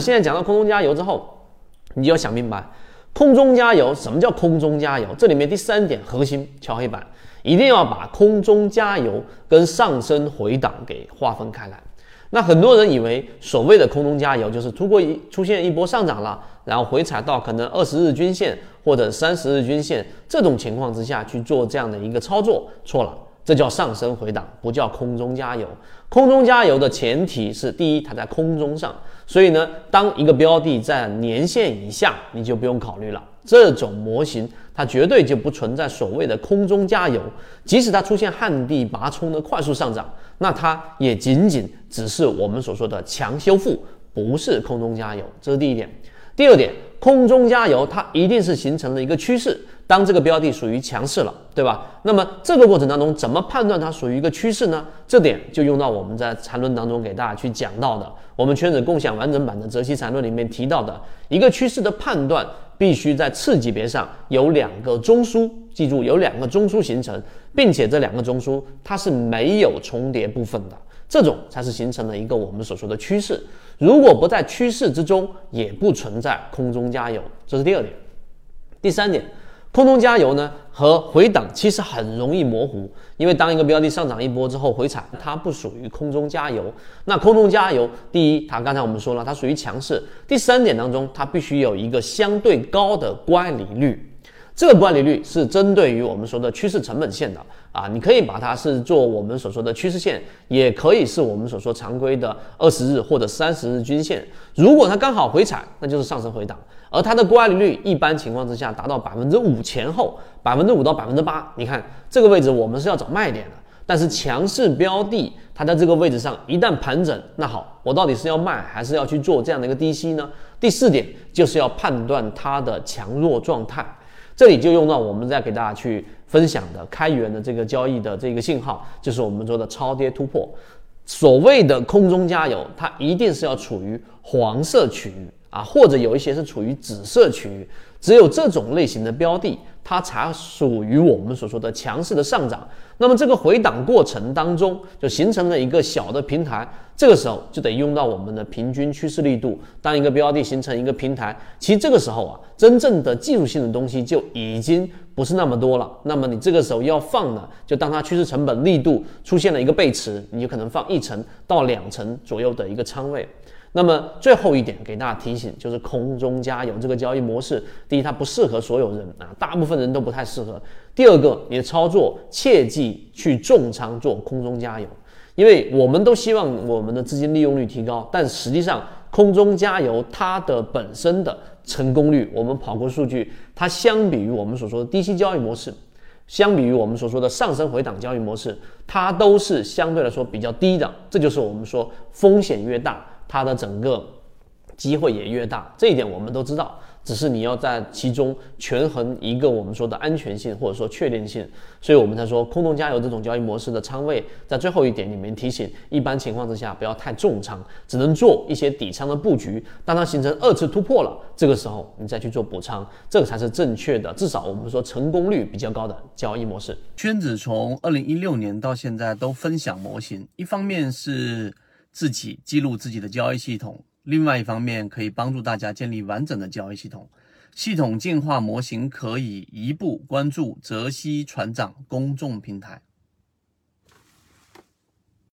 现在讲到空中加油之后，你就要想明白，空中加油什么叫空中加油？这里面第三点核心敲黑板，一定要把空中加油跟上升回档给划分开来。那很多人以为所谓的空中加油就是突过一出现一波上涨了，然后回踩到可能二十日均线或者三十日均线这种情况之下去做这样的一个操作，错了。这叫上升回档，不叫空中加油。空中加油的前提是，第一，它在空中上，所以呢，当一个标的在年线以下，你就不用考虑了。这种模型它绝对就不存在所谓的空中加油，即使它出现旱地拔葱的快速上涨，那它也仅仅只是我们所说的强修复，不是空中加油。这是第一点。第二点，空中加油它一定是形成了一个趋势。当这个标的属于强势了，对吧？那么这个过程当中，怎么判断它属于一个趋势呢？这点就用到我们在缠论当中给大家去讲到的，我们圈子共享完整版的泽熙缠论里面提到的一个趋势的判断，必须在次级别上有两个中枢，记住有两个中枢形成，并且这两个中枢它是没有重叠部分的，这种才是形成了一个我们所说的趋势。如果不在趋势之中，也不存在空中加油。这是第二点，第三点。空中加油呢和回档其实很容易模糊，因为当一个标的上涨一波之后回踩，它不属于空中加油。那空中加油，第一，它刚才我们说了，它属于强势。第三点当中，它必须有一个相对高的乖离率。这个乖离率是针对于我们说的趋势成本线的啊，你可以把它是做我们所说的趋势线，也可以是我们所说常规的二十日或者三十日均线。如果它刚好回踩，那就是上升回档。而它的乖离率一般情况之下达到百分之五前后，百分之五到百分之八。你看这个位置，我们是要找卖点的。但是强势标的，它在这个位置上一旦盘整，那好，我到底是要卖还是要去做这样的一个低吸呢？第四点就是要判断它的强弱状态。这里就用到我们在给大家去分享的开源的这个交易的这个信号，就是我们说的超跌突破。所谓的空中加油，它一定是要处于黄色区域。啊，或者有一些是处于紫色区域，只有这种类型的标的，它才属于我们所说的强势的上涨。那么这个回档过程当中，就形成了一个小的平台，这个时候就得用到我们的平均趋势力度。当一个标的形成一个平台，其实这个时候啊，真正的技术性的东西就已经不是那么多了。那么你这个时候要放呢，就当它趋势成本力度出现了一个背驰，你就可能放一层到两层左右的一个仓位。那么最后一点给大家提醒，就是空中加油这个交易模式，第一它不适合所有人啊，大部分人都不太适合。第二个，你的操作切记去重仓做空中加油，因为我们都希望我们的资金利用率提高，但实际上空中加油它的本身的成功率，我们跑过数据，它相比于我们所说的低息交易模式，相比于我们所说的上升回档交易模式，它都是相对来说比较低的，这就是我们说风险越大。它的整个机会也越大，这一点我们都知道。只是你要在其中权衡一个我们说的安全性或者说确定性，所以我们才说空中加油这种交易模式的仓位，在最后一点里面提醒，一般情况之下不要太重仓，只能做一些底仓的布局。当它形成二次突破了，这个时候你再去做补仓，这个才是正确的，至少我们说成功率比较高的交易模式。圈子从二零一六年到现在都分享模型，一方面是。自己记录自己的交易系统，另外一方面可以帮助大家建立完整的交易系统。系统进化模型可以一步关注泽西船长公众平台。